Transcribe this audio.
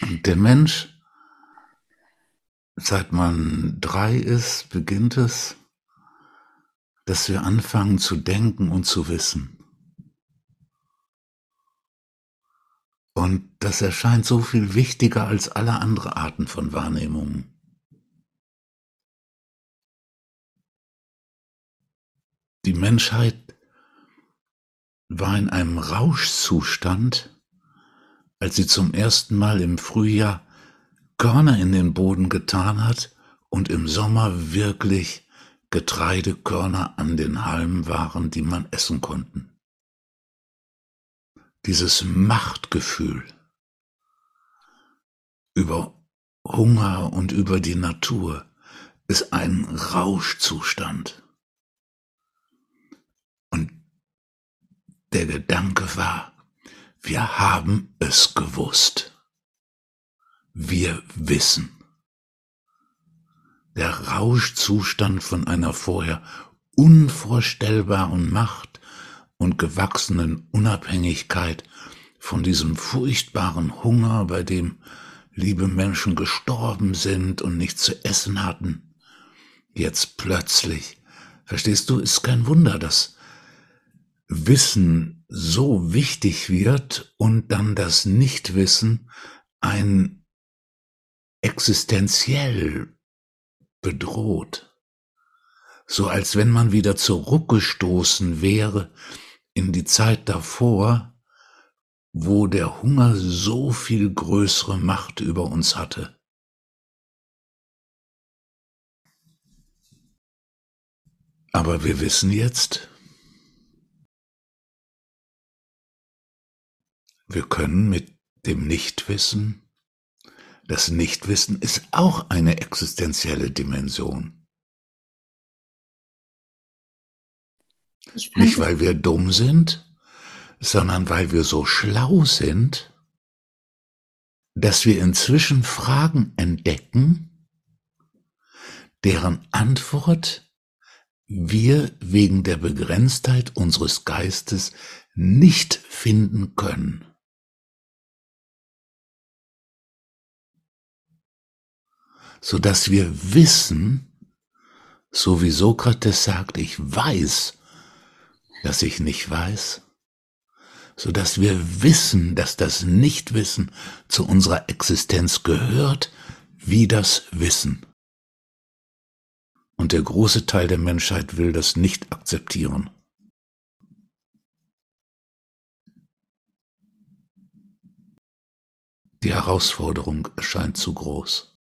Der Mensch, seit man drei ist, beginnt es, dass wir anfangen zu denken und zu wissen. Und das erscheint so viel wichtiger als alle andere Arten von Wahrnehmungen. Die Menschheit war in einem Rauschzustand, als sie zum ersten Mal im Frühjahr Körner in den Boden getan hat und im Sommer wirklich Getreidekörner an den Halmen waren, die man essen konnten. Dieses Machtgefühl über Hunger und über die Natur ist ein Rauschzustand. Und der Gedanke war, wir haben es gewusst. Wir wissen. Der Rauschzustand von einer vorher unvorstellbaren Macht und gewachsenen Unabhängigkeit von diesem furchtbaren Hunger, bei dem liebe Menschen gestorben sind und nichts zu essen hatten. Jetzt plötzlich, verstehst du, ist kein Wunder, dass Wissen so wichtig wird und dann das Nichtwissen ein existenziell bedroht. So als wenn man wieder zurückgestoßen wäre in die Zeit davor, wo der Hunger so viel größere Macht über uns hatte. Aber wir wissen jetzt, Wir können mit dem Nichtwissen, das Nichtwissen ist auch eine existenzielle Dimension. Nicht weil wir dumm sind, sondern weil wir so schlau sind, dass wir inzwischen Fragen entdecken, deren Antwort wir wegen der Begrenztheit unseres Geistes nicht finden können. So dass wir wissen, so wie Sokrates sagt, ich weiß, dass ich nicht weiß, so dass wir wissen, dass das Nichtwissen zu unserer Existenz gehört, wie das Wissen. Und der große Teil der Menschheit will das nicht akzeptieren. Die Herausforderung erscheint zu groß.